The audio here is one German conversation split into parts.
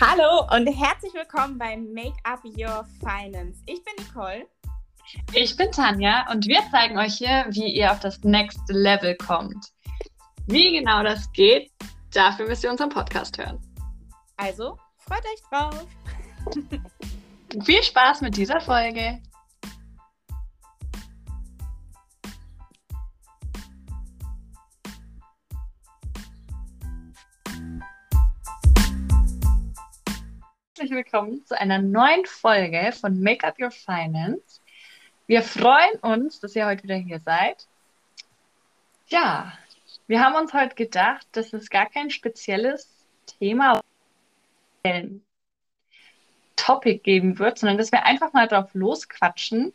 Hallo und herzlich willkommen bei Make Up Your Finance. Ich bin Nicole. Ich bin Tanja und wir zeigen euch hier, wie ihr auf das Next Level kommt. Wie genau das geht, dafür müsst ihr unseren Podcast hören. Also, freut euch drauf. Viel Spaß mit dieser Folge. Herzlich willkommen zu einer neuen Folge von Make Up Your Finance. Wir freuen uns, dass ihr heute wieder hier seid. Ja, wir haben uns heute gedacht, dass es gar kein spezielles Thema Topic geben wird, sondern dass wir einfach mal drauf losquatschen,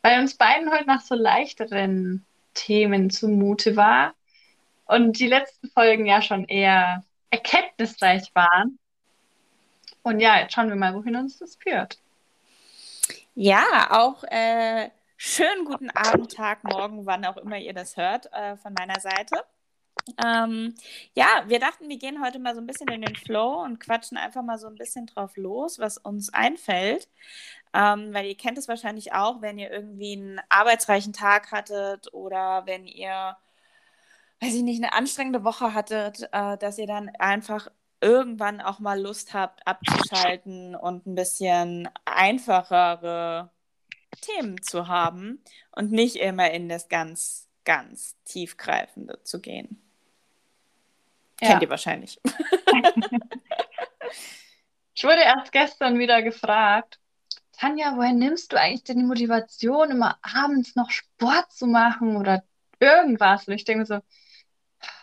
weil uns beiden heute nach so leichteren Themen zumute war und die letzten Folgen ja schon eher erkenntnisreich waren. Und ja, jetzt schauen wir mal, wohin uns das führt. Ja, auch äh, schönen guten Abend, Tag, Morgen, wann auch immer ihr das hört, äh, von meiner Seite. Ähm, ja, wir dachten, wir gehen heute mal so ein bisschen in den Flow und quatschen einfach mal so ein bisschen drauf los, was uns einfällt. Ähm, weil ihr kennt es wahrscheinlich auch, wenn ihr irgendwie einen arbeitsreichen Tag hattet oder wenn ihr, weiß ich nicht, eine anstrengende Woche hattet, äh, dass ihr dann einfach irgendwann auch mal Lust habt, abzuschalten und ein bisschen einfachere Themen zu haben und nicht immer in das ganz, ganz tiefgreifende zu gehen. Ja. Kennt ihr wahrscheinlich. ich wurde erst gestern wieder gefragt, Tanja, woher nimmst du eigentlich denn die Motivation, immer abends noch Sport zu machen oder irgendwas? Und ich denke so,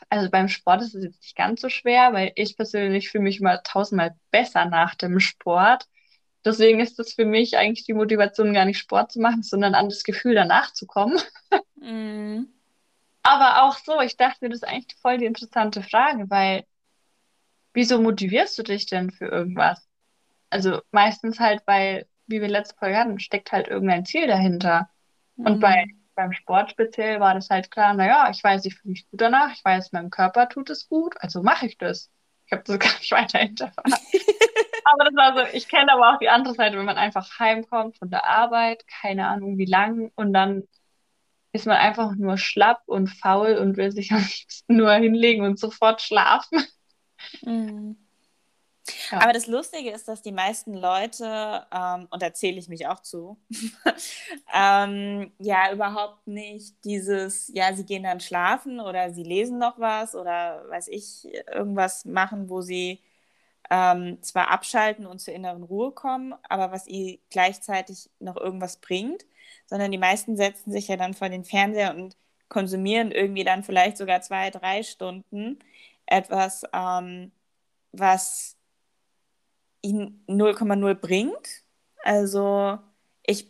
also beim Sport ist es jetzt nicht ganz so schwer, weil ich persönlich fühle mich immer tausendmal besser nach dem Sport. Deswegen ist das für mich eigentlich die Motivation, gar nicht Sport zu machen, sondern an das Gefühl, danach zu kommen. Mm. Aber auch so, ich dachte mir, das ist eigentlich voll die interessante Frage, weil wieso motivierst du dich denn für irgendwas? Also meistens halt, weil, wie wir letzte Folge hatten, steckt halt irgendein Ziel dahinter. Mm. Und bei beim Sport speziell war das halt klar, naja, ich weiß, ich fühle mich gut danach, ich weiß, meinem Körper tut es gut, also mache ich das. Ich habe das gar nicht weiter hinterfragt. aber das war so, ich kenne aber auch die andere Seite, wenn man einfach heimkommt von der Arbeit, keine Ahnung wie lang, und dann ist man einfach nur schlapp und faul und will sich am liebsten nur hinlegen und sofort schlafen. Mhm. Aber das Lustige ist, dass die meisten Leute, ähm, und da zähle ich mich auch zu, ähm, ja überhaupt nicht dieses, ja, sie gehen dann schlafen oder sie lesen noch was oder weiß ich, irgendwas machen, wo sie ähm, zwar abschalten und zur inneren Ruhe kommen, aber was ihr gleichzeitig noch irgendwas bringt, sondern die meisten setzen sich ja dann vor den Fernseher und konsumieren irgendwie dann vielleicht sogar zwei, drei Stunden etwas, ähm, was ihn 0,0 bringt. Also ich,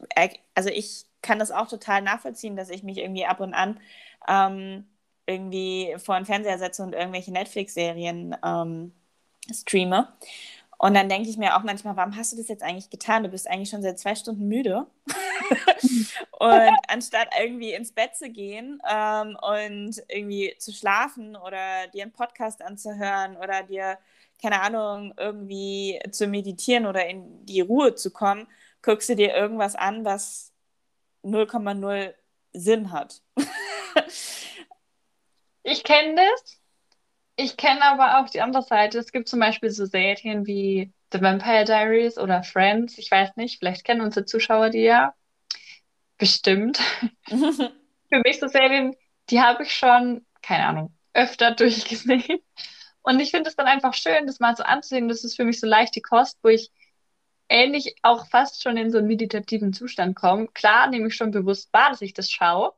also ich kann das auch total nachvollziehen, dass ich mich irgendwie ab und an ähm, irgendwie vor den Fernseher setze und irgendwelche Netflix-Serien ähm, streame. Und dann denke ich mir auch manchmal, warum hast du das jetzt eigentlich getan? Du bist eigentlich schon seit zwei Stunden müde. und anstatt irgendwie ins Bett zu gehen ähm, und irgendwie zu schlafen oder dir einen Podcast anzuhören oder dir keine Ahnung, irgendwie zu meditieren oder in die Ruhe zu kommen, guckst du dir irgendwas an, was 0,0 Sinn hat. ich kenne das. Ich kenne aber auch die andere Seite. Es gibt zum Beispiel so Serien wie The Vampire Diaries oder Friends. Ich weiß nicht, vielleicht kennen unsere Zuschauer die ja. Bestimmt. Für mich so Serien, die habe ich schon, keine Ahnung, öfter durchgesehen. Und ich finde es dann einfach schön, das mal so anzusehen. Das ist für mich so leichte Kost, wo ich ähnlich auch fast schon in so einen meditativen Zustand komme. Klar nehme ich schon bewusst wahr, dass ich das schaue.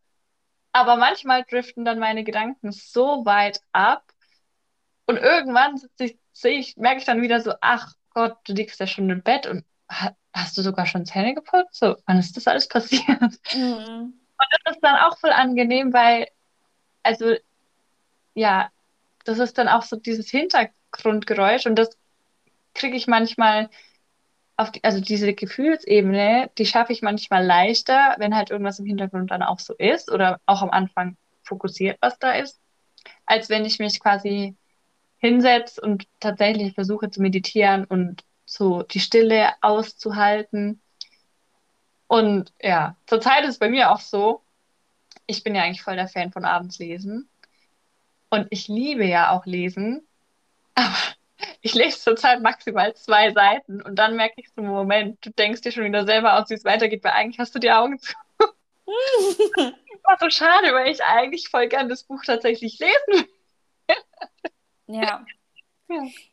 Aber manchmal driften dann meine Gedanken so weit ab. Und irgendwann ich, sehe ich, merke ich dann wieder so, ach Gott, du liegst ja schon im Bett und hast du sogar schon Zähne geputzt? So, wann ist das alles passiert? Mhm. Und das ist dann auch voll angenehm, weil, also, ja, das ist dann auch so dieses Hintergrundgeräusch und das kriege ich manchmal auf die, also diese Gefühlsebene, die schaffe ich manchmal leichter, wenn halt irgendwas im Hintergrund dann auch so ist oder auch am Anfang fokussiert, was da ist, als wenn ich mich quasi hinsetze und tatsächlich versuche zu meditieren und so die Stille auszuhalten. Und ja, zurzeit ist es bei mir auch so, ich bin ja eigentlich voll der Fan von abends lesen. Und ich liebe ja auch lesen. Aber ich lese zurzeit maximal zwei Seiten und dann merke ich so, Moment, du denkst dir schon wieder selber aus, wie es weitergeht, weil eigentlich hast du die Augen zu. das war so schade, weil ich eigentlich voll gern das Buch tatsächlich lesen will. ja. ja.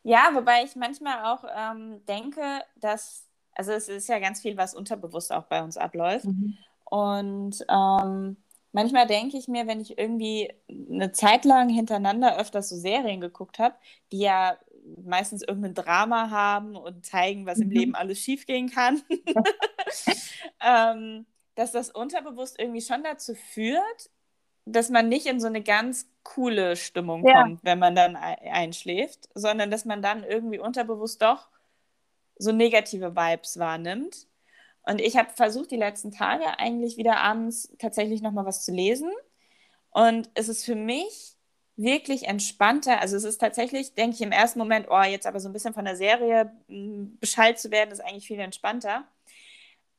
Ja, wobei ich manchmal auch ähm, denke, dass, also es ist ja ganz viel, was unterbewusst auch bei uns abläuft. Mhm. Und ähm, manchmal denke ich mir, wenn ich irgendwie eine Zeit lang hintereinander öfters so Serien geguckt habe, die ja meistens irgendein Drama haben und zeigen, was mhm. im Leben alles schiefgehen kann, ähm, dass das unterbewusst irgendwie schon dazu führt, dass man nicht in so eine ganz coole Stimmung ja. kommt, wenn man dann einschläft, sondern dass man dann irgendwie unterbewusst doch so negative Vibes wahrnimmt. Und ich habe versucht, die letzten Tage eigentlich wieder abends tatsächlich nochmal was zu lesen. Und es ist für mich wirklich entspannter. Also es ist tatsächlich, denke ich im ersten Moment, oh, jetzt aber so ein bisschen von der Serie hm, Bescheid zu werden, ist eigentlich viel entspannter.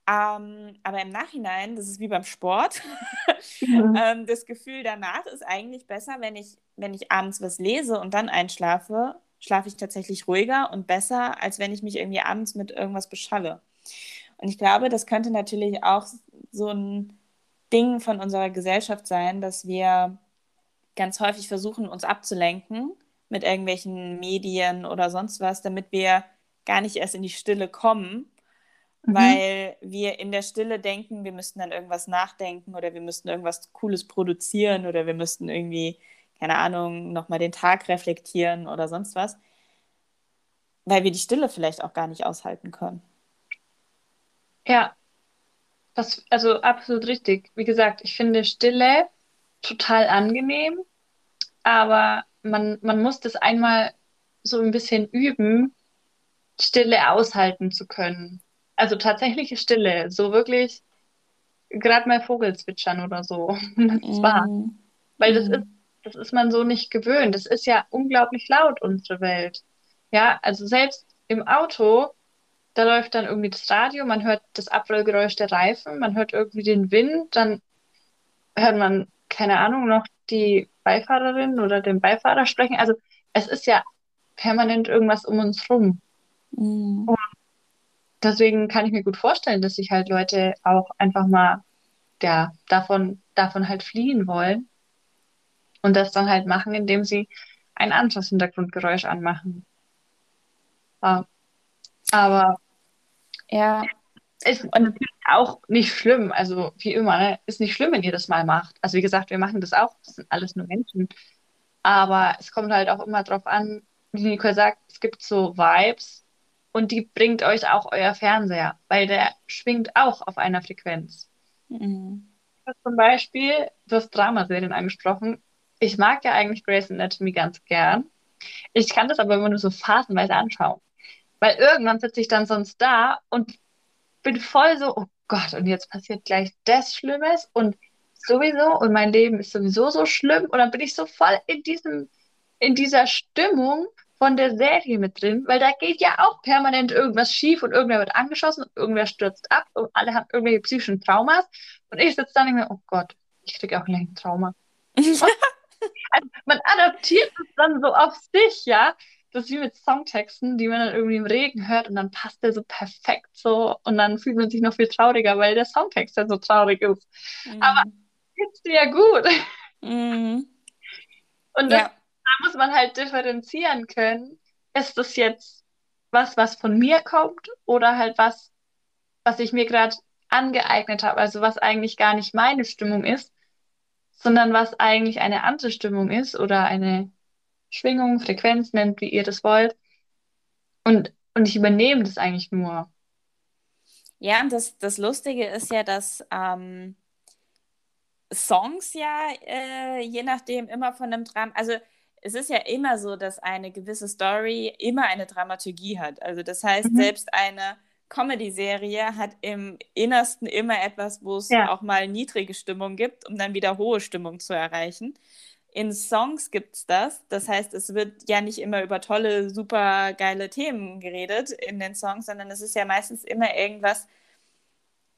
Ähm, aber im Nachhinein, das ist wie beim Sport, mhm. ähm, das Gefühl danach ist eigentlich besser, wenn ich, wenn ich abends was lese und dann einschlafe, schlafe ich tatsächlich ruhiger und besser, als wenn ich mich irgendwie abends mit irgendwas beschalle. Und ich glaube, das könnte natürlich auch so ein Ding von unserer Gesellschaft sein, dass wir ganz häufig versuchen, uns abzulenken mit irgendwelchen Medien oder sonst was, damit wir gar nicht erst in die Stille kommen, mhm. weil wir in der Stille denken, wir müssten dann irgendwas nachdenken oder wir müssten irgendwas Cooles produzieren oder wir müssten irgendwie, keine Ahnung, nochmal den Tag reflektieren oder sonst was, weil wir die Stille vielleicht auch gar nicht aushalten können. Ja, das, also absolut richtig. Wie gesagt, ich finde Stille total angenehm, aber man, man muss das einmal so ein bisschen üben, Stille aushalten zu können. Also tatsächliche Stille, so wirklich gerade mal Vogelzwitschern oder so. Das war. Mm. Weil das mm. ist, das ist man so nicht gewöhnt. Das ist ja unglaublich laut, unsere Welt. Ja, also selbst im Auto, da läuft dann irgendwie das Radio, man hört das Abrollgeräusch der Reifen, man hört irgendwie den Wind, dann hört man keine Ahnung, noch die Beifahrerin oder den Beifahrer sprechen. Also es ist ja permanent irgendwas um uns rum. Mhm. Und deswegen kann ich mir gut vorstellen, dass sich halt Leute auch einfach mal ja, davon, davon halt fliehen wollen und das dann halt machen, indem sie ein anderes Hintergrundgeräusch anmachen. Ja. Aber ja, ist natürlich auch nicht schlimm. Also wie immer, ne? ist nicht schlimm, wenn ihr das mal macht. Also wie gesagt, wir machen das auch. Das sind alles nur Menschen. Aber es kommt halt auch immer drauf an, wie Nicole sagt, es gibt so Vibes und die bringt euch auch euer Fernseher, weil der schwingt auch auf einer Frequenz. Mhm. Zum Beispiel, du hast Dramaserien angesprochen. Ich mag ja eigentlich Grey's Anatomy ganz gern. Ich kann das aber immer nur so phasenweise anschauen. Weil irgendwann sitze ich dann sonst da und bin voll so, oh Gott, und jetzt passiert gleich das Schlimmes und sowieso und mein Leben ist sowieso so schlimm. Und dann bin ich so voll in diesem, in dieser Stimmung von der Serie mit drin, weil da geht ja auch permanent irgendwas schief und irgendwer wird angeschossen und irgendwer stürzt ab und alle haben irgendwelche psychischen Traumas. Und ich sitze dann und denke, oh Gott, ich kriege auch gleich ein Trauma. also man adaptiert es dann so auf sich, ja das ist wie mit Songtexten, die man dann irgendwie im Regen hört und dann passt der so perfekt so und dann fühlt man sich noch viel trauriger, weil der Songtext ja so traurig ist. Mhm. Aber geht's dir ja gut. Mhm. Und das, ja. da muss man halt differenzieren können. Ist das jetzt was, was von mir kommt oder halt was, was ich mir gerade angeeignet habe, also was eigentlich gar nicht meine Stimmung ist, sondern was eigentlich eine andere Stimmung ist oder eine Schwingung, Frequenz nennt, wie ihr das wollt. Und, und ich übernehme das eigentlich nur. Ja, und das, das Lustige ist ja, dass ähm, Songs ja äh, je nachdem immer von einem Drama, also es ist ja immer so, dass eine gewisse Story immer eine Dramaturgie hat. Also das heißt, mhm. selbst eine Comedy-Serie hat im Innersten immer etwas, wo es ja. auch mal niedrige Stimmung gibt, um dann wieder hohe Stimmung zu erreichen. In Songs gibt es das. Das heißt, es wird ja nicht immer über tolle, super geile Themen geredet in den Songs, sondern es ist ja meistens immer irgendwas,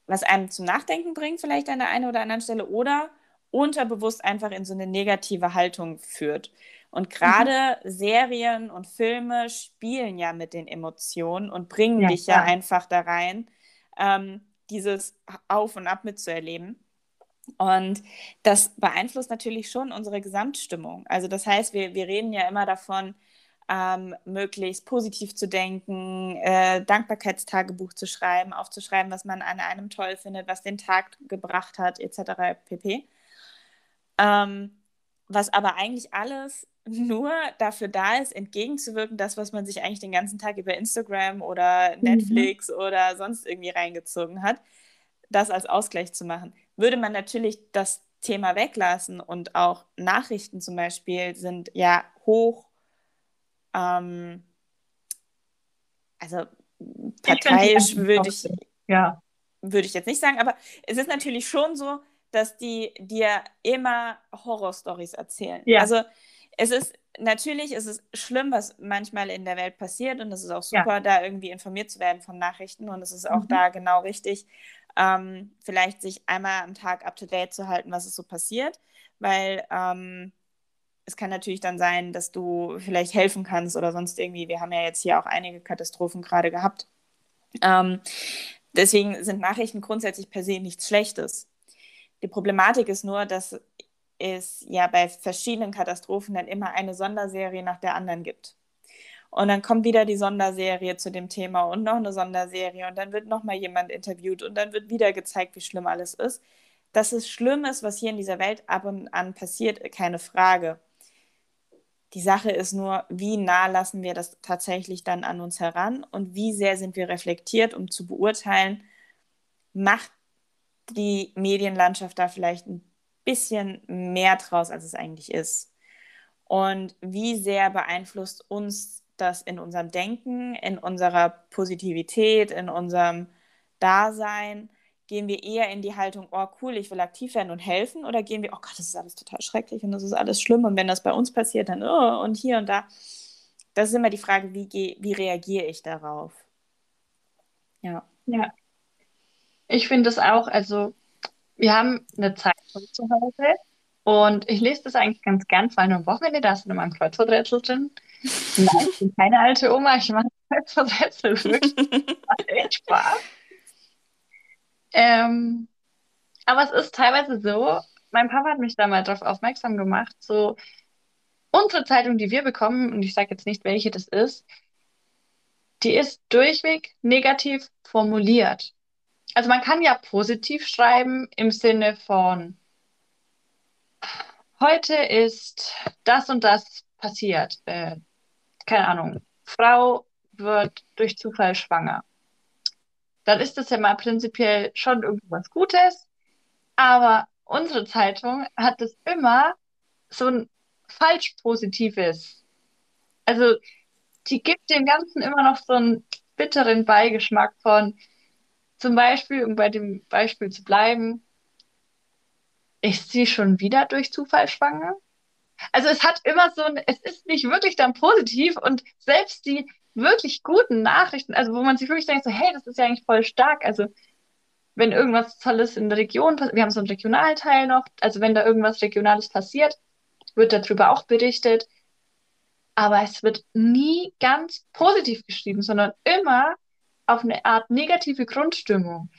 was einem zum Nachdenken bringt, vielleicht an der einen oder anderen Stelle, oder unterbewusst einfach in so eine negative Haltung führt. Und gerade mhm. Serien und Filme spielen ja mit den Emotionen und bringen ja, dich ja klar. einfach da rein, ähm, dieses Auf und Ab mitzuerleben. Und das beeinflusst natürlich schon unsere Gesamtstimmung. Also das heißt, wir, wir reden ja immer davon, ähm, möglichst positiv zu denken, äh, Dankbarkeitstagebuch zu schreiben, aufzuschreiben, was man an einem toll findet, was den Tag gebracht hat, etc. pp. Ähm, was aber eigentlich alles nur dafür da ist, entgegenzuwirken, das, was man sich eigentlich den ganzen Tag über Instagram oder mhm. Netflix mhm. oder sonst irgendwie reingezogen hat, das als Ausgleich zu machen. Würde man natürlich das Thema weglassen und auch Nachrichten zum Beispiel sind ja hoch, ähm, also parteiisch würde ich, ja. würde ich jetzt nicht sagen, aber es ist natürlich schon so, dass die dir immer Horrorstories erzählen. Ja. Also es ist natürlich ist es schlimm, was manchmal in der Welt passiert und es ist auch super, ja. da irgendwie informiert zu werden von Nachrichten und es ist auch mhm. da genau richtig, ähm, vielleicht sich einmal am Tag up to date zu halten, was ist so passiert, weil ähm, es kann natürlich dann sein, dass du vielleicht helfen kannst oder sonst irgendwie. Wir haben ja jetzt hier auch einige Katastrophen gerade gehabt. Ähm, deswegen sind Nachrichten grundsätzlich per se nichts Schlechtes. Die Problematik ist nur, dass es ja bei verschiedenen Katastrophen dann immer eine Sonderserie nach der anderen gibt. Und dann kommt wieder die Sonderserie zu dem Thema und noch eine Sonderserie und dann wird noch mal jemand interviewt und dann wird wieder gezeigt, wie schlimm alles ist. Dass es schlimm ist, was hier in dieser Welt ab und an passiert, keine Frage. Die Sache ist nur, wie nah lassen wir das tatsächlich dann an uns heran und wie sehr sind wir reflektiert, um zu beurteilen, macht die Medienlandschaft da vielleicht ein bisschen mehr draus, als es eigentlich ist. Und wie sehr beeinflusst uns das in unserem Denken, in unserer Positivität, in unserem Dasein? Gehen wir eher in die Haltung, oh cool, ich will aktiv werden und helfen? Oder gehen wir, oh Gott, das ist alles total schrecklich und das ist alles schlimm und wenn das bei uns passiert, dann oh, und hier und da. Das ist immer die Frage, wie, wie reagiere ich darauf? Ja. Ja. Ich finde es auch, also wir haben eine Zeitung zu Hause und ich lese das eigentlich ganz gern, vor allem am Wochenende, da ist immer ein Kreuzworträtsel drin. Nein, ich bin keine alte Oma, ich mache Kreuzworträtsel wirklich. macht echt Spaß. Ähm, aber es ist teilweise so, mein Papa hat mich da mal darauf aufmerksam gemacht, so unsere Zeitung, die wir bekommen, und ich sage jetzt nicht, welche das ist, die ist durchweg negativ formuliert also man kann ja positiv schreiben im Sinne von, heute ist das und das passiert. Äh, keine Ahnung, Frau wird durch Zufall schwanger. Dann ist das ja mal prinzipiell schon irgendwas Gutes, aber unsere Zeitung hat es immer so ein falsch Positives. Also die gibt dem Ganzen immer noch so einen bitteren Beigeschmack von, zum Beispiel, um bei dem Beispiel zu bleiben, ist sie schon wieder durch Zufall schwanger? Also es hat immer so ein, es ist nicht wirklich dann positiv und selbst die wirklich guten Nachrichten, also wo man sich wirklich denkt, so, hey, das ist ja eigentlich voll stark. Also wenn irgendwas Tolles in der Region passiert, wir haben so einen Regionalteil noch, also wenn da irgendwas Regionales passiert, wird darüber auch berichtet. Aber es wird nie ganz positiv geschrieben, sondern immer auf eine Art negative Grundstimmung.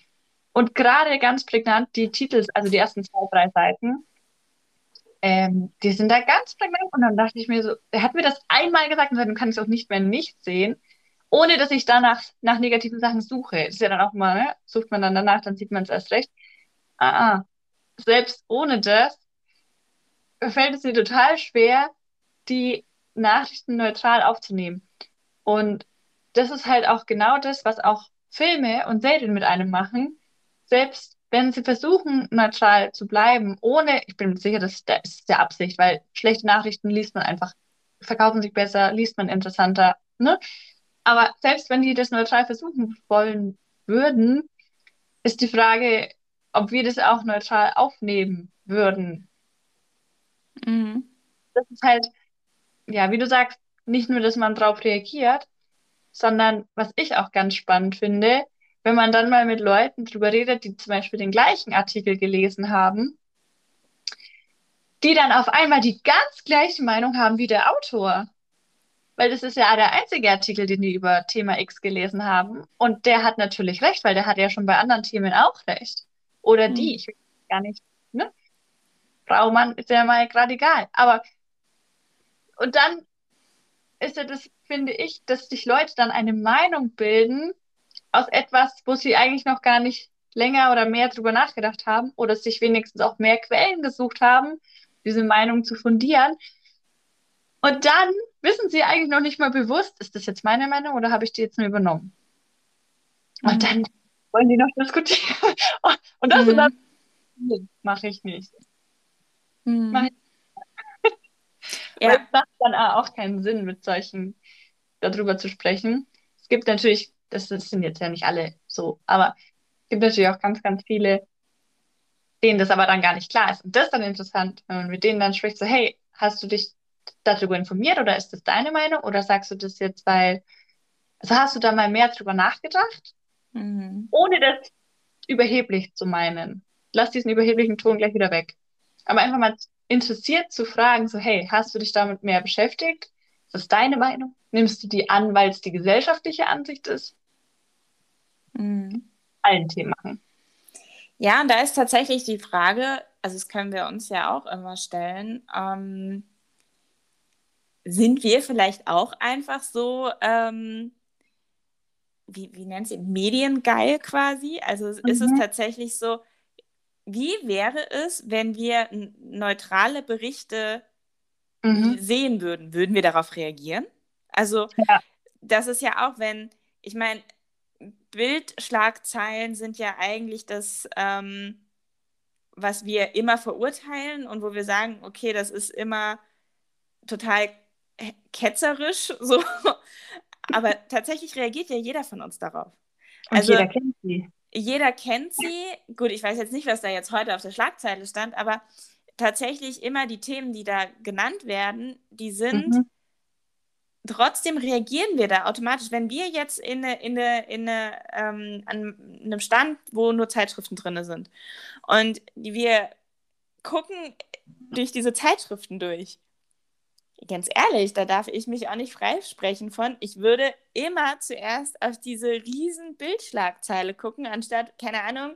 Und gerade ganz prägnant die Titel, also die ersten zwei, drei Seiten, ähm, die sind da ganz prägnant. Und dann dachte ich mir so, er hat mir das einmal gesagt und dann kann ich es auch nicht mehr nicht sehen, ohne dass ich danach nach negativen Sachen suche. Das ist ja dann auch mal, ne? sucht man dann danach, dann sieht man es erst recht. Ah, ah, selbst ohne das fällt es mir total schwer, die Nachrichten neutral aufzunehmen. Und das ist halt auch genau das, was auch Filme und Serien mit einem machen. Selbst wenn sie versuchen, neutral zu bleiben, ohne, ich bin sicher, das ist der Absicht, weil schlechte Nachrichten liest man einfach, verkaufen sich besser, liest man interessanter, ne? Aber selbst wenn die das neutral versuchen wollen würden, ist die Frage, ob wir das auch neutral aufnehmen würden. Mhm. das ist halt, ja, wie du sagst, nicht nur, dass man drauf reagiert, sondern was ich auch ganz spannend finde, wenn man dann mal mit Leuten drüber redet, die zum Beispiel den gleichen Artikel gelesen haben, die dann auf einmal die ganz gleiche Meinung haben wie der Autor. Weil das ist ja der einzige Artikel, den die über Thema X gelesen haben. Und der hat natürlich recht, weil der hat ja schon bei anderen Themen auch recht. Oder die, hm. ich weiß gar nicht, ne? Frau, Mann, ist ja mal gerade egal. Aber, und dann ist ja das, finde ich, dass sich Leute dann eine Meinung bilden aus etwas, wo sie eigentlich noch gar nicht länger oder mehr drüber nachgedacht haben oder sich wenigstens auch mehr Quellen gesucht haben, diese Meinung zu fundieren. Und dann wissen sie eigentlich noch nicht mal bewusst, ist das jetzt meine Meinung oder habe ich die jetzt nur übernommen? Und mhm. dann wollen die noch diskutieren. Und das mhm. und das mache ich nicht. Mhm. Mach ich ja. Es macht dann auch keinen Sinn, mit solchen darüber zu sprechen. Es gibt natürlich, das, das sind jetzt ja nicht alle so, aber es gibt natürlich auch ganz, ganz viele, denen das aber dann gar nicht klar ist. Und das ist dann interessant, wenn man mit denen dann spricht, so, hey, hast du dich darüber informiert oder ist das deine Meinung oder sagst du das jetzt, weil, also hast du da mal mehr drüber nachgedacht, mhm. ohne das überheblich zu meinen? Lass diesen überheblichen Ton gleich wieder weg. Aber einfach mal interessiert zu fragen, so, hey, hast du dich damit mehr beschäftigt? Ist das deine Meinung? Nimmst du die an, weil es die gesellschaftliche Ansicht ist? Mhm. Allen Themen machen. Ja, und da ist tatsächlich die Frage, also das können wir uns ja auch immer stellen, ähm, sind wir vielleicht auch einfach so, ähm, wie, wie nennt sie, mediengeil quasi? Also mhm. ist es tatsächlich so, wie wäre es, wenn wir neutrale Berichte mhm. sehen würden? Würden wir darauf reagieren? Also, ja. das ist ja auch, wenn, ich meine, Bildschlagzeilen sind ja eigentlich das, ähm, was wir immer verurteilen und wo wir sagen, okay, das ist immer total ketzerisch, so. Aber tatsächlich reagiert ja jeder von uns darauf. Und also, jeder kennt sie jeder kennt sie. Gut, ich weiß jetzt nicht, was da jetzt heute auf der Schlagzeile stand, aber tatsächlich immer die Themen, die da genannt werden, die sind. Mhm. Trotzdem reagieren wir da automatisch. Wenn wir jetzt in, eine, in, eine, in eine, ähm, an einem Stand, wo nur Zeitschriften drin sind, und wir gucken durch diese Zeitschriften durch ganz ehrlich, da darf ich mich auch nicht freisprechen von. Ich würde immer zuerst auf diese riesen Bildschlagzeile gucken, anstatt, keine Ahnung,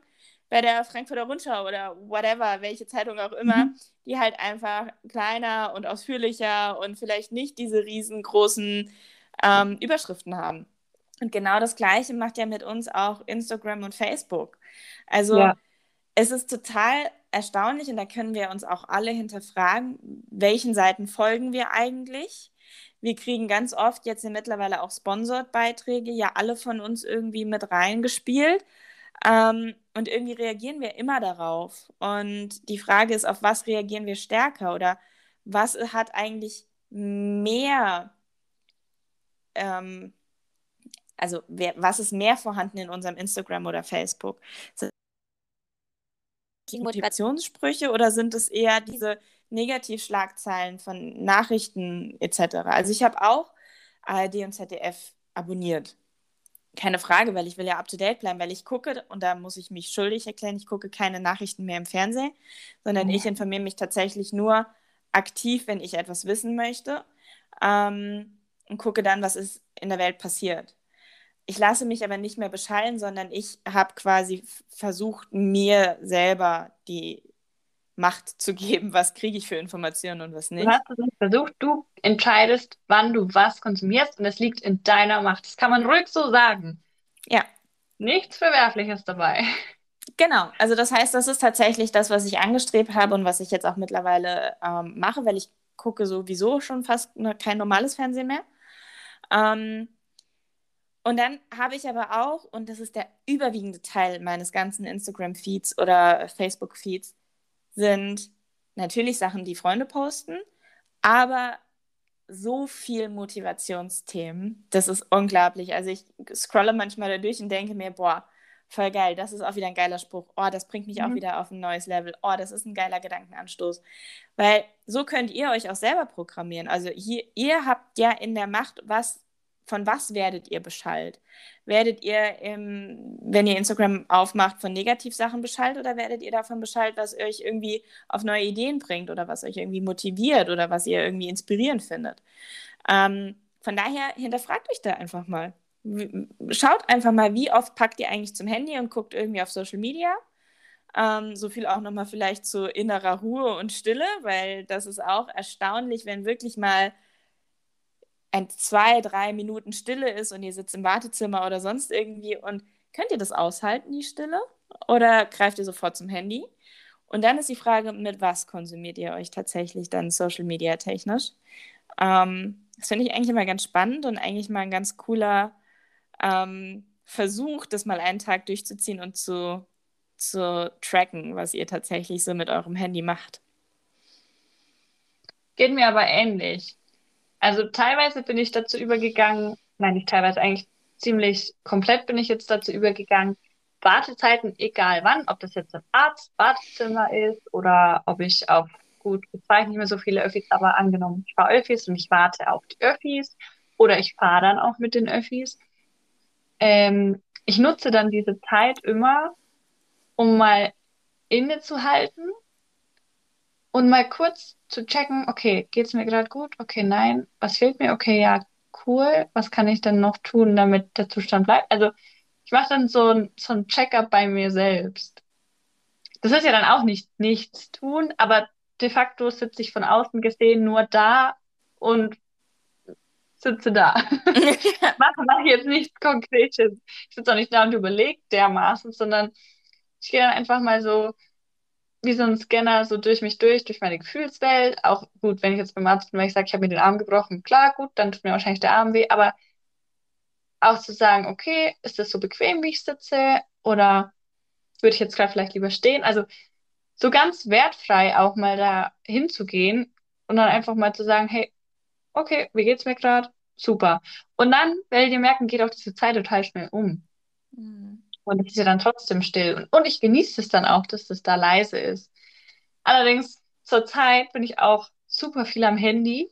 bei der Frankfurter Rundschau oder whatever, welche Zeitung auch immer, mhm. die halt einfach kleiner und ausführlicher und vielleicht nicht diese riesengroßen ähm, Überschriften haben. Und genau das Gleiche macht ja mit uns auch Instagram und Facebook. Also ja. es ist total erstaunlich und da können wir uns auch alle hinterfragen, welchen Seiten folgen wir eigentlich? Wir kriegen ganz oft jetzt mittlerweile auch Sponsored-Beiträge, ja alle von uns irgendwie mit reingespielt. Ähm, und irgendwie reagieren wir immer darauf. Und die Frage ist, auf was reagieren wir stärker oder was hat eigentlich mehr, ähm, also wer, was ist mehr vorhanden in unserem Instagram oder Facebook? die Motivationssprüche oder sind es eher diese Negativschlagzeilen von Nachrichten etc.? Also ich habe auch ARD und ZDF abonniert. Keine Frage, weil ich will ja up-to-date bleiben, weil ich gucke, und da muss ich mich schuldig erklären, ich gucke keine Nachrichten mehr im Fernsehen, sondern ja. ich informiere mich tatsächlich nur aktiv, wenn ich etwas wissen möchte ähm, und gucke dann, was ist in der Welt passiert. Ich lasse mich aber nicht mehr beschallen, sondern ich habe quasi versucht, mir selber die Macht zu geben, was kriege ich für Informationen und was nicht. Du hast es nicht versucht, du entscheidest, wann du was konsumierst und es liegt in deiner Macht. Das kann man ruhig so sagen. Ja. Nichts Verwerfliches dabei. Genau, also das heißt, das ist tatsächlich das, was ich angestrebt habe und was ich jetzt auch mittlerweile ähm, mache, weil ich gucke sowieso schon fast ne, kein normales Fernsehen mehr. Ähm, und dann habe ich aber auch, und das ist der überwiegende Teil meines ganzen Instagram-Feeds oder Facebook-Feeds, sind natürlich Sachen, die Freunde posten, aber so viel Motivationsthemen. Das ist unglaublich. Also ich scrolle manchmal da durch und denke mir, boah, voll geil, das ist auch wieder ein geiler Spruch. Oh, das bringt mich mhm. auch wieder auf ein neues Level. Oh, das ist ein geiler Gedankenanstoß. Weil so könnt ihr euch auch selber programmieren. Also hier, ihr habt ja in der Macht, was, von was werdet ihr beschallt? Werdet ihr, im, wenn ihr Instagram aufmacht, von Negativsachen beschallt oder werdet ihr davon beschallt, was euch irgendwie auf neue Ideen bringt oder was euch irgendwie motiviert oder was ihr irgendwie inspirierend findet? Ähm, von daher hinterfragt euch da einfach mal schaut einfach mal, wie oft packt ihr eigentlich zum Handy und guckt irgendwie auf Social Media. Ähm, so viel auch nochmal vielleicht zu innerer Ruhe und Stille, weil das ist auch erstaunlich, wenn wirklich mal ein zwei, drei Minuten Stille ist und ihr sitzt im Wartezimmer oder sonst irgendwie und könnt ihr das aushalten, die Stille? Oder greift ihr sofort zum Handy? Und dann ist die Frage, mit was konsumiert ihr euch tatsächlich dann Social Media technisch? Ähm, das finde ich eigentlich immer ganz spannend und eigentlich mal ein ganz cooler ähm, versucht, das mal einen Tag durchzuziehen und zu, zu tracken, was ihr tatsächlich so mit eurem Handy macht. Geht mir aber ähnlich. Also teilweise bin ich dazu übergegangen, nein, nicht teilweise, eigentlich ziemlich komplett bin ich jetzt dazu übergegangen, Wartezeiten, egal wann, ob das jetzt im Arzt, Wartezimmer ist oder ob ich auf, gut, ich fahre nicht mehr so viele Öffis, aber angenommen, ich fahre Öffis und ich warte auf die Öffis oder ich fahre dann auch mit den Öffis, ähm, ich nutze dann diese Zeit immer, um mal innezuhalten und mal kurz zu checken, okay, geht es mir gerade gut? Okay, nein. Was fehlt mir? Okay, ja, cool. Was kann ich denn noch tun, damit der Zustand bleibt? Also ich mache dann so ein, so ein Check-up bei mir selbst. Das ist ja dann auch nicht nichts tun, aber de facto sitze ich von außen gesehen nur da und sitze da. mache, mache jetzt nichts Konkretes. Ich sitze auch nicht da und überlege dermaßen, sondern ich gehe dann einfach mal so wie so ein Scanner so durch mich durch, durch meine Gefühlswelt. Auch gut, wenn ich jetzt beim Arzt bin, weil ich sage, ich habe mir den Arm gebrochen, klar, gut, dann tut mir wahrscheinlich der Arm weh, aber auch zu sagen, okay, ist das so bequem, wie ich sitze? Oder würde ich jetzt gerade vielleicht lieber stehen? Also so ganz wertfrei auch mal da hinzugehen und dann einfach mal zu sagen, hey, okay, wie geht's mir gerade? Super. Und dann, werdet ihr merken, geht auch diese Zeit total schnell um. Mhm. Und es ist ja dann trotzdem still. Und, ich genieße es dann auch, dass das da leise ist. Allerdings, zur Zeit bin ich auch super viel am Handy.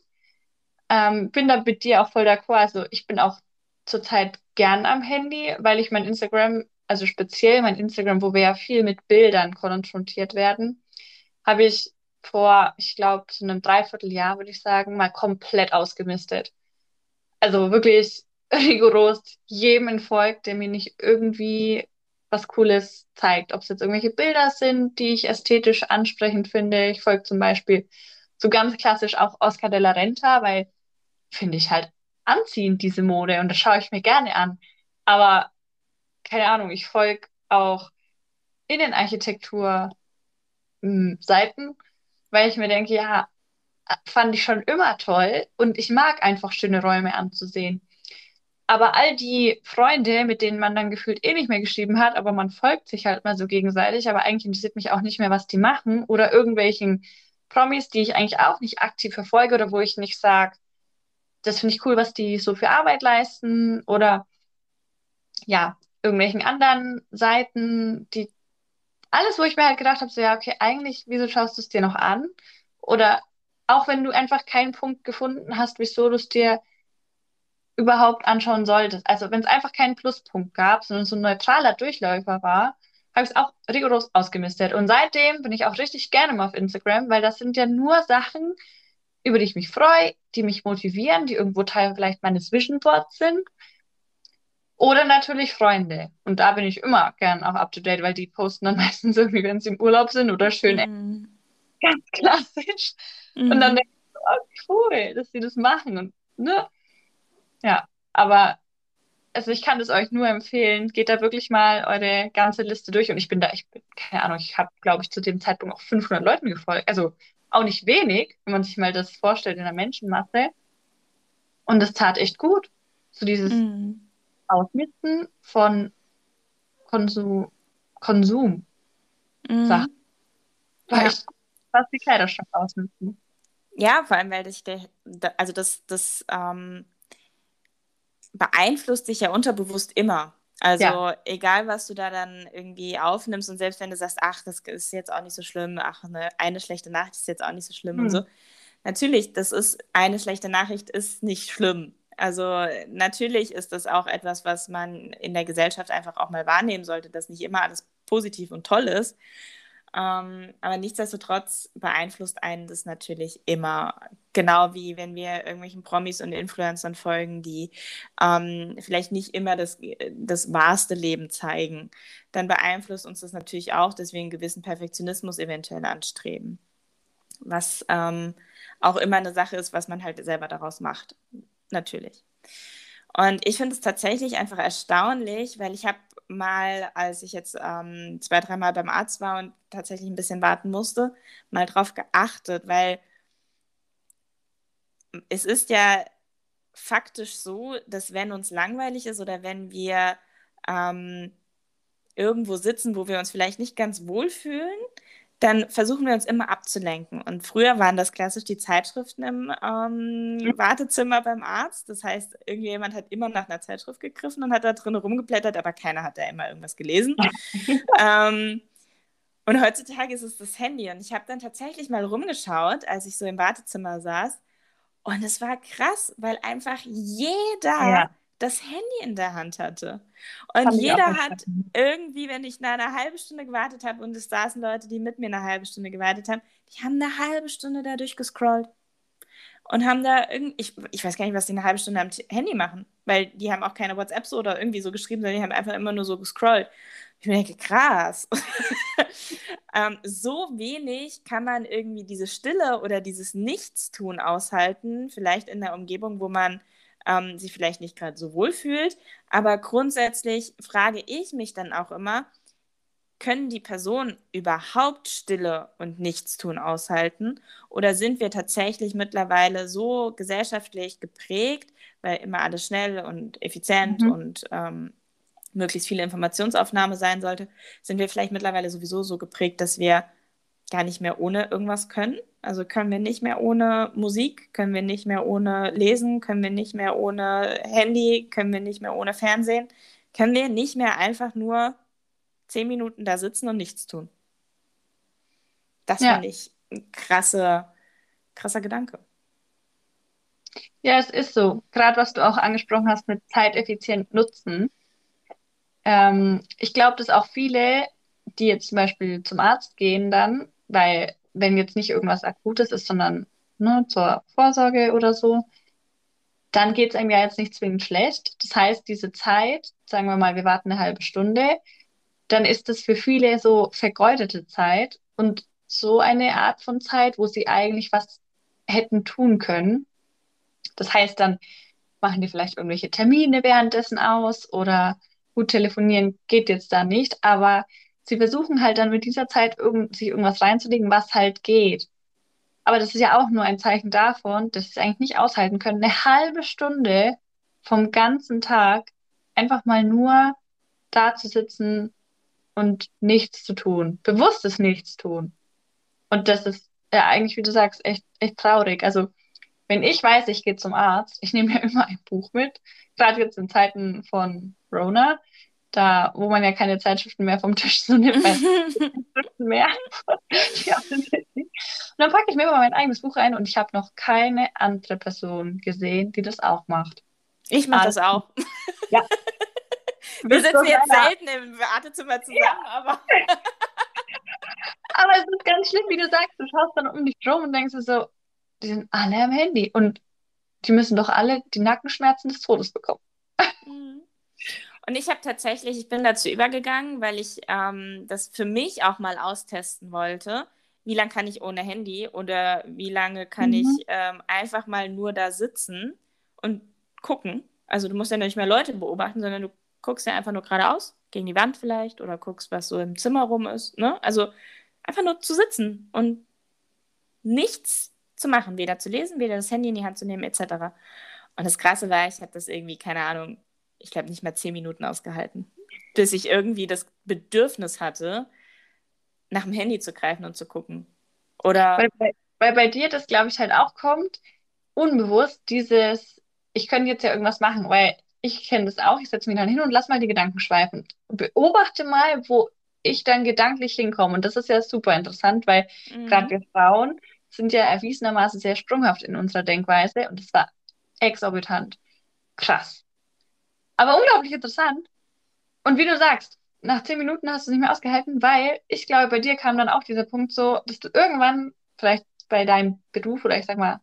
Ähm, bin da mit dir auch voll d'accord. Also ich bin auch zurzeit gern am Handy, weil ich mein Instagram, also speziell mein Instagram, wo wir ja viel mit Bildern konfrontiert werden, habe ich vor, ich glaube, so einem Dreivierteljahr, würde ich sagen, mal komplett ausgemistet. Also wirklich rigoros jedem entfolgt, der mir nicht irgendwie was Cooles zeigt. Ob es jetzt irgendwelche Bilder sind, die ich ästhetisch ansprechend finde. Ich folge zum Beispiel so ganz klassisch auch Oscar de la Renta, weil finde ich halt anziehend, diese Mode, und das schaue ich mir gerne an. Aber keine Ahnung, ich folge auch Innenarchitektur hm, weil ich mir denke, ja, fand ich schon immer toll und ich mag einfach schöne Räume anzusehen. Aber all die Freunde, mit denen man dann gefühlt eh nicht mehr geschrieben hat, aber man folgt sich halt mal so gegenseitig, aber eigentlich interessiert mich auch nicht mehr, was die machen oder irgendwelchen Promis, die ich eigentlich auch nicht aktiv verfolge oder wo ich nicht sage, das finde ich cool, was die so für Arbeit leisten oder ja, irgendwelchen anderen Seiten, die alles, wo ich mir halt gedacht habe, so ja, okay, eigentlich, wieso schaust du es dir noch an? Oder auch wenn du einfach keinen Punkt gefunden hast, wieso du es dir überhaupt anschauen solltest. Also wenn es einfach keinen Pluspunkt gab, sondern so ein neutraler Durchläufer war, habe ich es auch rigoros ausgemistet. Und seitdem bin ich auch richtig gerne mal auf Instagram, weil das sind ja nur Sachen, über die ich mich freue, die mich motivieren, die irgendwo Teil vielleicht meines Vision Boards sind. Oder natürlich Freunde. Und da bin ich immer gern auch up to date, weil die posten dann meistens irgendwie, wenn sie im Urlaub sind oder schön mm. ganz klassisch. Mm. Und dann mhm. denke ich, so, oh, cool, dass sie das machen. Und, ne? Ja, aber also ich kann das euch nur empfehlen. Geht da wirklich mal eure ganze Liste durch. Und ich bin da, ich bin, keine Ahnung, ich habe, glaube ich, zu dem Zeitpunkt auch 500 Leuten gefolgt. Also auch nicht wenig, wenn man sich mal das vorstellt in der Menschenmasse. Und das tat echt gut. So dieses, mm Ausmisten von Konsum, Konsum mhm. Sachen. Ja. fast die Kleiderschrank ausmisten. Ja, vor allem, weil das, also das, das ähm, beeinflusst dich ja unterbewusst immer. Also ja. egal, was du da dann irgendwie aufnimmst und selbst wenn du sagst, ach, das ist jetzt auch nicht so schlimm, ach, eine, eine schlechte Nachricht ist jetzt auch nicht so schlimm mhm. und hm. so. Natürlich, das ist eine schlechte Nachricht ist nicht schlimm. Also natürlich ist das auch etwas, was man in der Gesellschaft einfach auch mal wahrnehmen sollte, dass nicht immer alles positiv und toll ist. Ähm, aber nichtsdestotrotz beeinflusst einen das natürlich immer. Genau wie wenn wir irgendwelchen Promis und Influencern folgen, die ähm, vielleicht nicht immer das, das wahrste Leben zeigen, dann beeinflusst uns das natürlich auch, dass wir einen gewissen Perfektionismus eventuell anstreben. Was ähm, auch immer eine Sache ist, was man halt selber daraus macht natürlich. Und ich finde es tatsächlich einfach erstaunlich, weil ich habe mal, als ich jetzt ähm, zwei, dreimal beim Arzt war und tatsächlich ein bisschen warten musste, mal drauf geachtet, weil es ist ja faktisch so, dass wenn uns langweilig ist oder wenn wir ähm, irgendwo sitzen, wo wir uns vielleicht nicht ganz wohlfühlen, dann versuchen wir uns immer abzulenken. Und früher waren das klassisch die Zeitschriften im ähm. Wartezimmer beim Arzt. Das heißt, irgendjemand hat immer nach einer Zeitschrift gegriffen und hat da drin rumgeblättert, aber keiner hat da immer irgendwas gelesen. ähm, und heutzutage ist es das Handy. Und ich habe dann tatsächlich mal rumgeschaut, als ich so im Wartezimmer saß. Und es war krass, weil einfach jeder ja das Handy in der Hand hatte. Und jeder hat irgendwie, wenn ich nach einer halben Stunde gewartet habe und es saßen Leute, die mit mir eine halbe Stunde gewartet haben, die haben eine halbe Stunde da durchgescrollt. Und haben da irgendwie, ich, ich weiß gar nicht, was die eine halbe Stunde am Handy machen, weil die haben auch keine WhatsApps oder irgendwie so geschrieben, sondern die haben einfach immer nur so gescrollt. Ich mir denke, krass. ähm, so wenig kann man irgendwie diese Stille oder dieses Nichtstun aushalten, vielleicht in der Umgebung, wo man ähm, sich vielleicht nicht gerade so wohl fühlt. Aber grundsätzlich frage ich mich dann auch immer, können die Personen überhaupt Stille und Nichtstun aushalten? Oder sind wir tatsächlich mittlerweile so gesellschaftlich geprägt, weil immer alles schnell und effizient mhm. und ähm, möglichst viele Informationsaufnahme sein sollte, sind wir vielleicht mittlerweile sowieso so geprägt, dass wir gar nicht mehr ohne irgendwas können. Also können wir nicht mehr ohne Musik, können wir nicht mehr ohne Lesen, können wir nicht mehr ohne Handy, können wir nicht mehr ohne Fernsehen, können wir nicht mehr einfach nur zehn Minuten da sitzen und nichts tun. Das ja. finde ich ein krasse, krasser Gedanke. Ja, es ist so. Gerade was du auch angesprochen hast mit zeiteffizient nutzen. Ähm, ich glaube, dass auch viele, die jetzt zum Beispiel zum Arzt gehen, dann weil wenn jetzt nicht irgendwas Akutes ist, sondern ne, zur Vorsorge oder so, dann geht es einem ja jetzt nicht zwingend schlecht. Das heißt, diese Zeit, sagen wir mal, wir warten eine halbe Stunde, dann ist das für viele so vergeudete Zeit und so eine Art von Zeit, wo sie eigentlich was hätten tun können. Das heißt, dann machen die vielleicht irgendwelche Termine währenddessen aus oder gut telefonieren geht jetzt da nicht, aber sie versuchen halt dann mit dieser Zeit irgend, sich irgendwas reinzulegen, was halt geht. Aber das ist ja auch nur ein Zeichen davon, dass sie es eigentlich nicht aushalten können, eine halbe Stunde vom ganzen Tag einfach mal nur da zu sitzen und nichts zu tun, bewusstes Nichts tun. Und das ist ja eigentlich, wie du sagst, echt, echt traurig. Also, wenn ich weiß, ich gehe zum Arzt, ich nehme ja immer ein Buch mit, gerade jetzt in Zeiten von Rona, da, wo man ja keine Zeitschriften mehr vom Tisch so nimmt, Zeitschriften mehr. ja, und dann packe ich mir immer mein eigenes Buch ein und ich habe noch keine andere Person gesehen, die das auch macht. Ich mache das auch. Ja. Wir sitzen jetzt einer. selten im Wartezimmer zusammen, ja. aber. aber es ist ganz schlimm, wie du sagst, du schaust dann um dich rum und denkst so, die sind alle am Handy und die müssen doch alle die Nackenschmerzen des Todes bekommen. Mhm. Und ich habe tatsächlich, ich bin dazu übergegangen, weil ich ähm, das für mich auch mal austesten wollte. Wie lange kann ich ohne Handy oder wie lange kann mhm. ich ähm, einfach mal nur da sitzen und gucken? Also du musst ja nicht mehr Leute beobachten, sondern du guckst ja einfach nur geradeaus, gegen die Wand vielleicht oder guckst, was so im Zimmer rum ist. Ne? Also einfach nur zu sitzen und nichts zu machen, weder zu lesen, weder das Handy in die Hand zu nehmen, etc. Und das Krasse war, ich habe das irgendwie, keine Ahnung, ich glaube, nicht mal zehn Minuten ausgehalten, bis ich irgendwie das Bedürfnis hatte, nach dem Handy zu greifen und zu gucken. Oder. Weil, weil, weil bei dir das, glaube ich, halt auch kommt, unbewusst dieses, ich könnte jetzt ja irgendwas machen, weil ich kenne das auch, ich setze mich dann hin und lass mal die Gedanken schweifen. Beobachte mal, wo ich dann gedanklich hinkomme. Und das ist ja super interessant, weil mhm. gerade wir Frauen sind ja erwiesenermaßen sehr sprunghaft in unserer Denkweise und das war exorbitant. Krass. Aber unglaublich interessant. Und wie du sagst, nach zehn Minuten hast du es nicht mehr ausgehalten, weil ich glaube, bei dir kam dann auch dieser Punkt so, dass du irgendwann vielleicht bei deinem Beruf oder ich sag mal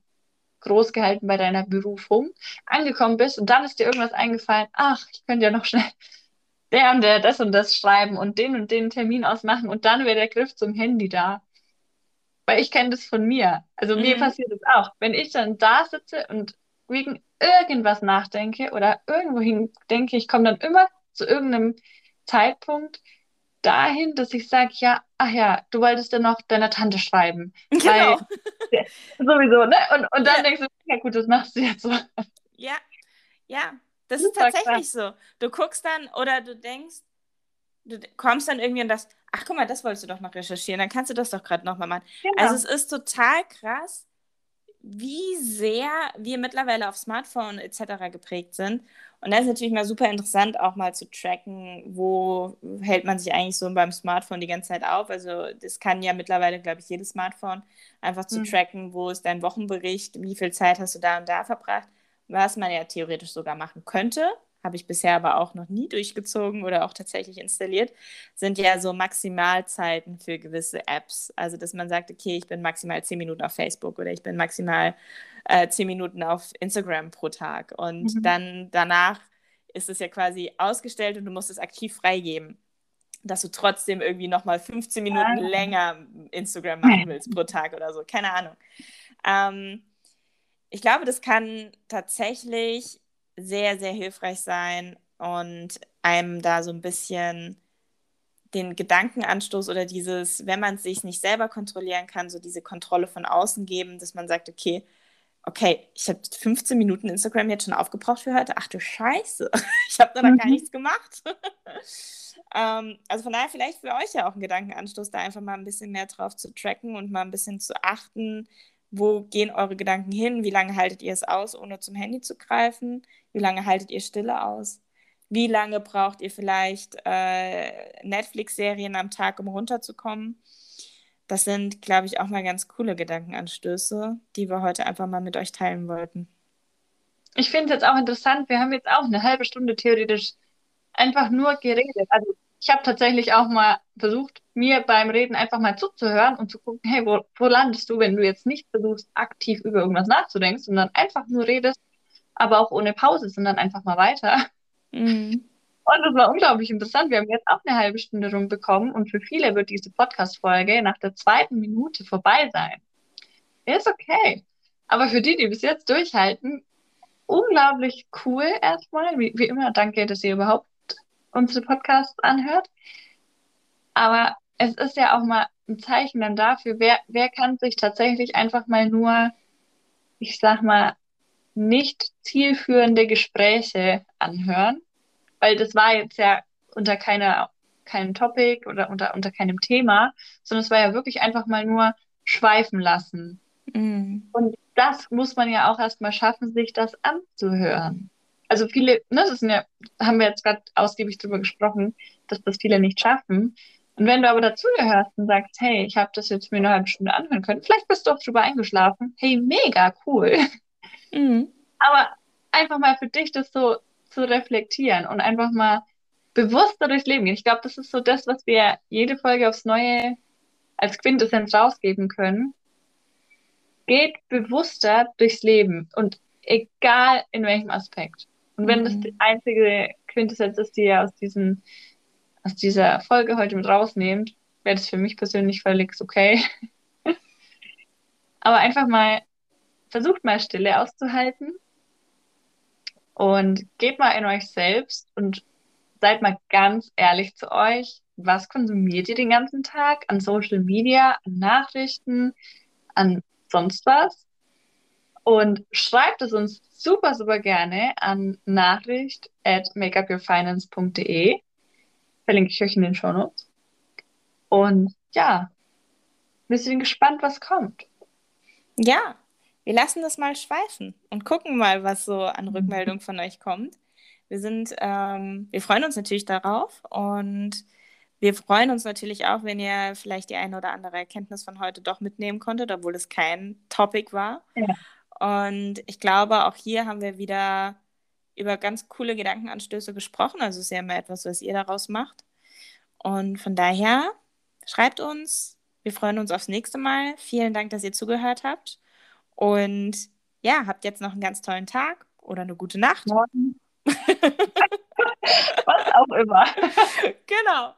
groß gehalten bei deiner Berufung angekommen bist und dann ist dir irgendwas eingefallen, ach, ich könnte ja noch schnell der und der das und das schreiben und den und den Termin ausmachen und dann wäre der Griff zum Handy da. Weil ich kenne das von mir. Also mhm. mir passiert das auch. Wenn ich dann da sitze und wegen irgendwas nachdenke oder irgendwohin denke, ich komme dann immer zu irgendeinem Zeitpunkt dahin, dass ich sage, ja, ach ja, du wolltest ja noch deiner Tante schreiben. Genau. Weil, sowieso, ne? Und, und dann ja. denkst du, ja gut, das machst du jetzt so. Ja, ja, das ist tatsächlich so. Du guckst dann oder du denkst, du kommst dann irgendwie und das, ach guck mal, das wolltest du doch noch recherchieren, dann kannst du das doch gerade nochmal machen. Genau. Also es ist total krass, wie sehr wir mittlerweile auf Smartphone etc. geprägt sind. Und da ist natürlich mal super interessant, auch mal zu tracken, wo hält man sich eigentlich so beim Smartphone die ganze Zeit auf. Also das kann ja mittlerweile, glaube ich, jedes Smartphone einfach zu mhm. tracken, wo ist dein Wochenbericht, wie viel Zeit hast du da und da verbracht, was man ja theoretisch sogar machen könnte habe ich bisher aber auch noch nie durchgezogen oder auch tatsächlich installiert, sind ja so Maximalzeiten für gewisse Apps. Also, dass man sagt, okay, ich bin maximal zehn Minuten auf Facebook oder ich bin maximal äh, zehn Minuten auf Instagram pro Tag. Und mhm. dann danach ist es ja quasi ausgestellt und du musst es aktiv freigeben dass du trotzdem irgendwie nochmal 15 Minuten ja. länger Instagram machen willst pro Tag oder so. Keine Ahnung. Ähm, ich glaube, das kann tatsächlich sehr, sehr hilfreich sein und einem da so ein bisschen den Gedankenanstoß oder dieses, wenn man es sich nicht selber kontrollieren kann, so diese Kontrolle von außen geben, dass man sagt, okay, okay, ich habe 15 Minuten Instagram jetzt schon aufgebraucht für heute. Ach du Scheiße, ich habe da mhm. gar nichts gemacht. ähm, also von daher vielleicht für euch ja auch ein Gedankenanstoß, da einfach mal ein bisschen mehr drauf zu tracken und mal ein bisschen zu achten, wo gehen eure Gedanken hin, wie lange haltet ihr es aus, ohne zum Handy zu greifen, wie lange haltet ihr Stille aus? Wie lange braucht ihr vielleicht äh, Netflix-Serien am Tag, um runterzukommen? Das sind, glaube ich, auch mal ganz coole Gedankenanstöße, die wir heute einfach mal mit euch teilen wollten. Ich finde es jetzt auch interessant, wir haben jetzt auch eine halbe Stunde theoretisch einfach nur geredet. Also ich habe tatsächlich auch mal versucht, mir beim Reden einfach mal zuzuhören und zu gucken, hey, wo, wo landest du, wenn du jetzt nicht versuchst, aktiv über irgendwas nachzudenken, sondern einfach nur redest aber auch ohne Pause, sondern einfach mal weiter. Mhm. Und das war unglaublich interessant. Wir haben jetzt auch eine halbe Stunde rumbekommen und für viele wird diese Podcast-Folge nach der zweiten Minute vorbei sein. Ist okay. Aber für die, die bis jetzt durchhalten, unglaublich cool erstmal. Wie, wie immer, danke, dass ihr überhaupt unsere Podcasts anhört. Aber es ist ja auch mal ein Zeichen dann dafür, wer, wer kann sich tatsächlich einfach mal nur, ich sag mal, nicht zielführende Gespräche anhören, weil das war jetzt ja unter keiner, keinem Topic oder unter, unter keinem Thema, sondern es war ja wirklich einfach mal nur schweifen lassen. Mhm. Und das muss man ja auch erstmal schaffen, sich das anzuhören. Also viele, ne, das ja, haben wir jetzt gerade ausgiebig drüber gesprochen, dass das viele nicht schaffen. Und wenn du aber dazugehörst und sagst, hey, ich habe das jetzt mir eine halbe Stunde anhören können, vielleicht bist du auch drüber eingeschlafen, hey, mega cool. Mhm. Aber einfach mal für dich das so zu reflektieren und einfach mal bewusster durchs Leben gehen. Ich glaube, das ist so das, was wir jede Folge aufs Neue als Quintessenz rausgeben können. Geht bewusster durchs Leben und egal in welchem Aspekt. Und wenn mhm. das die einzige Quintessenz ist, die ihr aus, diesen, aus dieser Folge heute mit rausnehmt, wäre das für mich persönlich völlig okay. Aber einfach mal versucht mal Stille auszuhalten und geht mal in euch selbst und seid mal ganz ehrlich zu euch. Was konsumiert ihr den ganzen Tag an Social Media, an Nachrichten, an sonst was? Und schreibt es uns super, super gerne an nachricht at makeupyourfinance.de. Verlinke ich euch in den Show Notes. Und ja, wir sind gespannt, was kommt. Ja, wir lassen das mal schweifen und gucken mal, was so an. Rückmeldung von euch kommt. Wir sind, ähm, wir freuen uns natürlich darauf und wir freuen uns natürlich auch, wenn ihr vielleicht die eine oder andere Erkenntnis von heute doch mitnehmen konntet, obwohl es kein Topic war. Ja. Und ich glaube, auch hier haben wir wieder über ganz coole Gedankenanstöße gesprochen. Also es ist ja immer etwas, was ihr daraus macht. Und von daher, schreibt uns. Wir freuen uns aufs nächste Mal. Vielen Dank, dass ihr zugehört habt. Und ja, habt jetzt noch einen ganz tollen Tag oder eine gute Nacht. Morgen. Was auch immer. genau.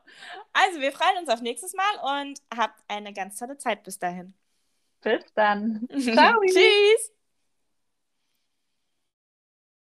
Also, wir freuen uns auf nächstes Mal und habt eine ganz tolle Zeit bis dahin. Bis dann. Ciao. Tschüss.